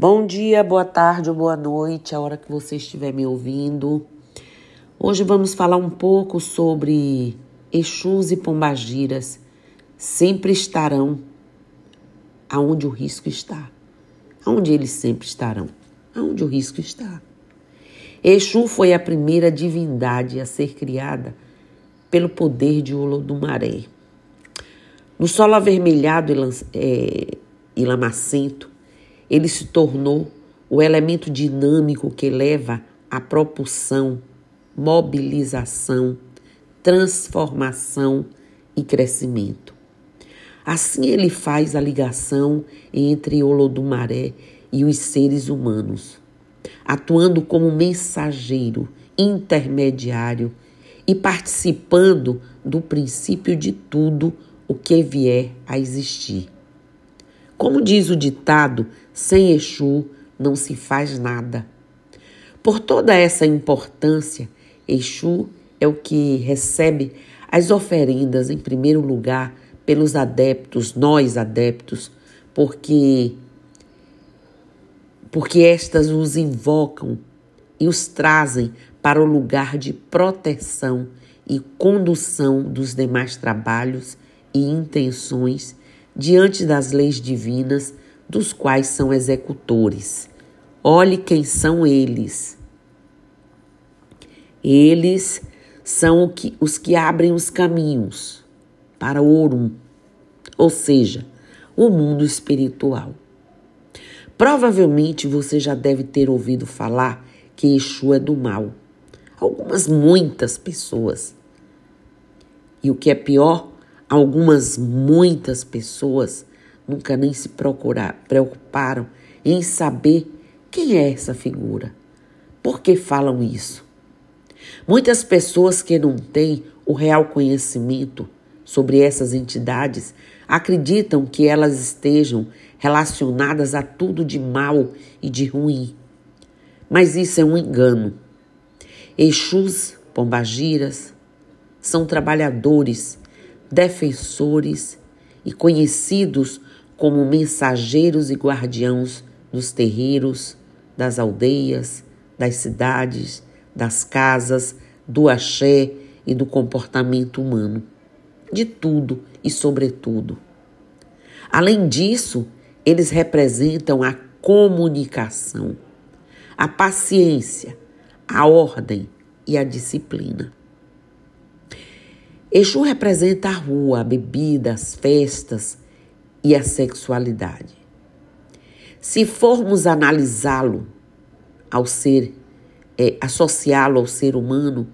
Bom dia, boa tarde ou boa noite, a hora que você estiver me ouvindo. Hoje vamos falar um pouco sobre Exus e Pombagiras. Sempre estarão aonde o risco está. Aonde eles sempre estarão. Aonde o risco está. Exu foi a primeira divindade a ser criada pelo poder de Olodumaré. No solo avermelhado e, é, lamacento, ele se tornou o elemento dinâmico que leva à propulsão, mobilização, transformação e crescimento. Assim ele faz a ligação entre Olodumaré e os seres humanos, atuando como mensageiro, intermediário e participando do princípio de tudo o que vier a existir. Como diz o ditado, sem Exu não se faz nada. Por toda essa importância, Exu é o que recebe as oferendas em primeiro lugar pelos adeptos, nós adeptos, porque porque estas os invocam e os trazem para o lugar de proteção e condução dos demais trabalhos e intenções diante das leis divinas dos quais são executores. Olhe quem são eles. Eles são que, os que abrem os caminhos para o Orum, ou seja, o mundo espiritual. Provavelmente você já deve ter ouvido falar que Exu é do mal. Algumas, muitas pessoas. E o que é pior, Algumas, muitas pessoas nunca nem se procurar, preocuparam em saber quem é essa figura. Por que falam isso? Muitas pessoas que não têm o real conhecimento sobre essas entidades acreditam que elas estejam relacionadas a tudo de mal e de ruim. Mas isso é um engano. Exus, pombagiras, são trabalhadores defensores e conhecidos como mensageiros e guardiãos dos terreiros, das aldeias, das cidades, das casas, do axé e do comportamento humano, de tudo e sobretudo. Além disso, eles representam a comunicação, a paciência, a ordem e a disciplina. Exu representa a rua, a bebida, as festas e a sexualidade. Se formos analisá-lo ao ser, é, associá-lo ao ser humano,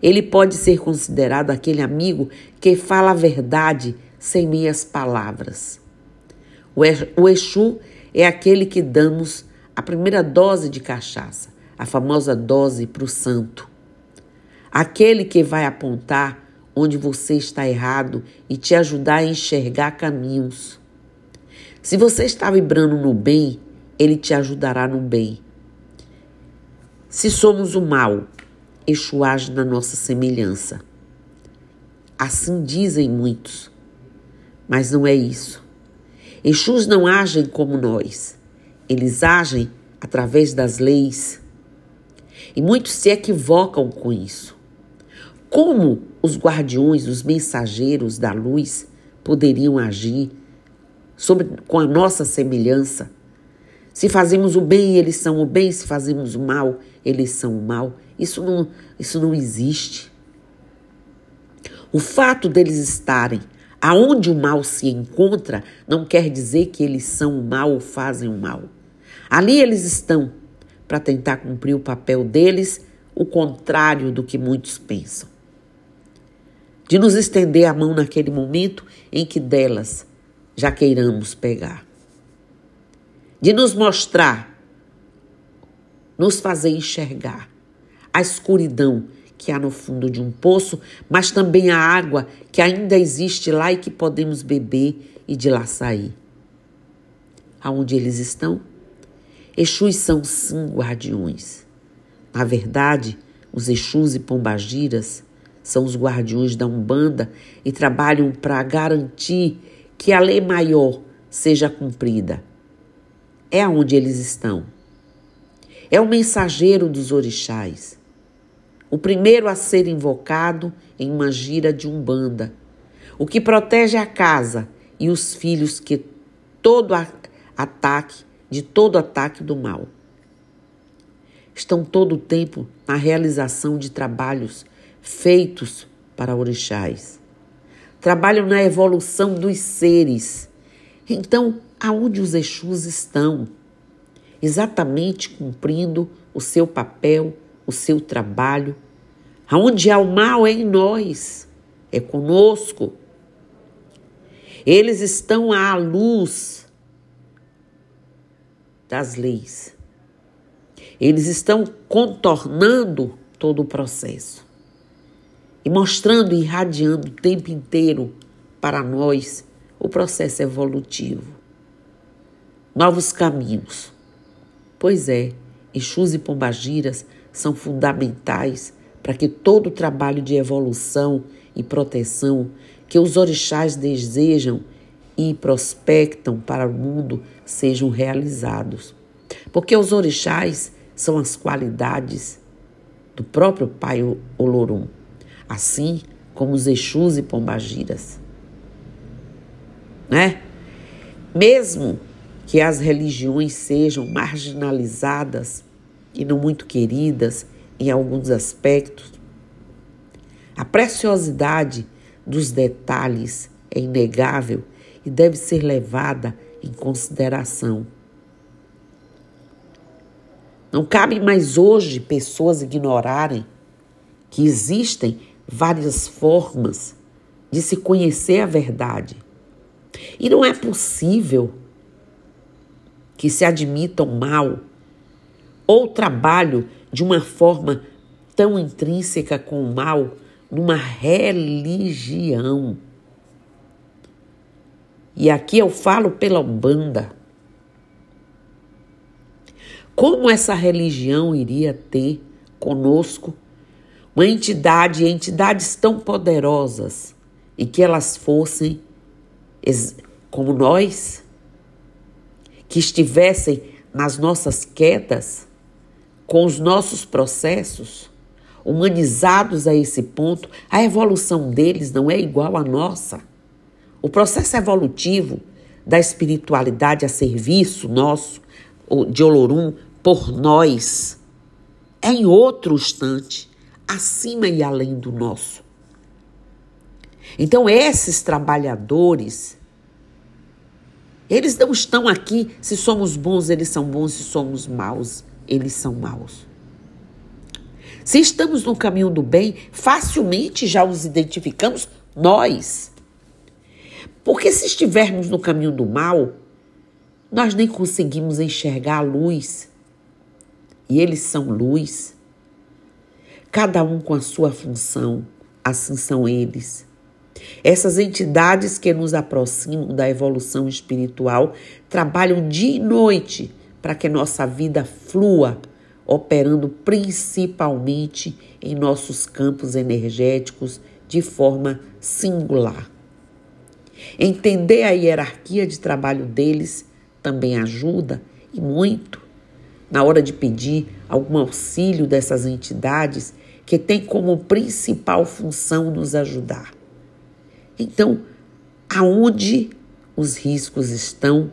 ele pode ser considerado aquele amigo que fala a verdade sem meias palavras. O Exu é aquele que damos a primeira dose de cachaça, a famosa dose para o santo. Aquele que vai apontar onde você está errado e te ajudar a enxergar caminhos. Se você está vibrando no bem, ele te ajudará no bem. Se somos o mal, Exu age na nossa semelhança. Assim dizem muitos, mas não é isso. Exus não agem como nós, eles agem através das leis. E muitos se equivocam com isso. Como os guardiões, os mensageiros da luz poderiam agir sobre, com a nossa semelhança? Se fazemos o bem, eles são o bem, se fazemos o mal, eles são o mal. Isso não, isso não existe. O fato deles estarem aonde o mal se encontra não quer dizer que eles são o mal ou fazem o mal. Ali eles estão para tentar cumprir o papel deles, o contrário do que muitos pensam de nos estender a mão naquele momento em que delas já queiramos pegar, de nos mostrar, nos fazer enxergar a escuridão que há no fundo de um poço, mas também a água que ainda existe lá e que podemos beber e de lá sair. Aonde eles estão? Exus são sim guardiões. Na verdade, os Exus e Pombagiras são os guardiões da Umbanda e trabalham para garantir que a lei maior seja cumprida. é aonde eles estão. É o mensageiro dos orixás. O primeiro a ser invocado em uma gira de umbanda. O que protege a casa e os filhos que todo ataque, de todo ataque do mal. Estão todo o tempo na realização de trabalhos feitos para orixás. Trabalham na evolução dos seres. Então, aonde os Exus estão? Exatamente cumprindo o seu papel, o seu trabalho. Aonde há o mal é em nós, é conosco. Eles estão à luz das leis. Eles estão contornando todo o processo e mostrando e irradiando o tempo inteiro para nós o processo evolutivo. Novos caminhos. Pois é, Exus e Pombagiras são fundamentais para que todo o trabalho de evolução e proteção que os orixás desejam e prospectam para o mundo sejam realizados. Porque os orixás são as qualidades do próprio Pai Olorum, assim como os Exus e Pombagiras. Né? Mesmo que as religiões sejam marginalizadas e não muito queridas em alguns aspectos, a preciosidade dos detalhes é inegável e deve ser levada em consideração. Não cabe mais hoje pessoas ignorarem que existem várias formas de se conhecer a verdade. E não é possível que se admita o mal ou trabalho de uma forma tão intrínseca com o mal numa religião. E aqui eu falo pela Umbanda. Como essa religião iria ter conosco uma entidade, entidades tão poderosas e que elas fossem como nós, que estivessem nas nossas quedas, com os nossos processos, humanizados a esse ponto, a evolução deles não é igual à nossa. O processo evolutivo da espiritualidade a serviço nosso, de Olorum, por nós, é em outro instante, acima e além do nosso. Então, esses trabalhadores, eles não estão aqui se somos bons, eles são bons, se somos maus, eles são maus. Se estamos no caminho do bem, facilmente já os identificamos nós. Porque se estivermos no caminho do mal, nós nem conseguimos enxergar a luz. E eles são luz. Cada um com a sua função, assim são eles. Essas entidades que nos aproximam da evolução espiritual trabalham dia e noite para que nossa vida flua, operando principalmente em nossos campos energéticos de forma singular. Entender a hierarquia de trabalho deles também ajuda e muito na hora de pedir algum auxílio dessas entidades que têm como principal função nos ajudar. Então, aonde os riscos estão?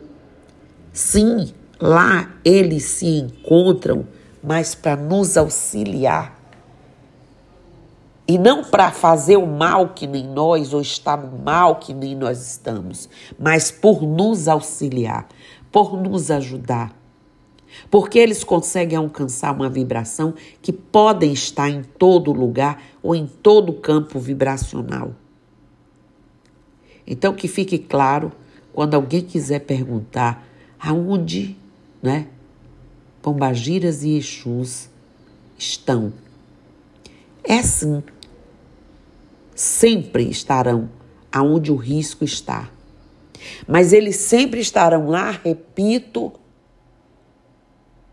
Sim, lá eles se encontram, mas para nos auxiliar e não para fazer o mal que nem nós ou estar no mal que nem nós estamos, mas por nos auxiliar, por nos ajudar. Porque eles conseguem alcançar uma vibração que podem estar em todo lugar ou em todo campo vibracional. Então que fique claro, quando alguém quiser perguntar aonde, né, Pombagiras e Exus estão. É sim sempre estarão aonde o risco está. Mas eles sempre estarão lá, repito,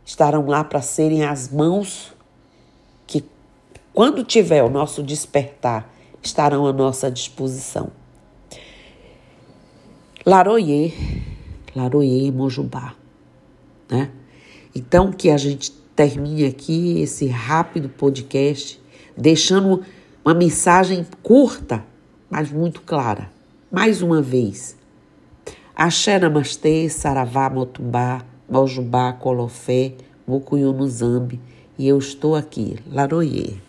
estarão lá para serem as mãos que, quando tiver o nosso despertar, estarão à nossa disposição. Laroye, Laroye Mojubá. né? Então que a gente termine aqui esse rápido podcast deixando uma mensagem curta, mas muito clara. Mais uma vez. Axé Namastê, Saravá, Motumbá, Mojubá, Colofé, Mocuyunuzambi, e eu estou aqui, Laroyer.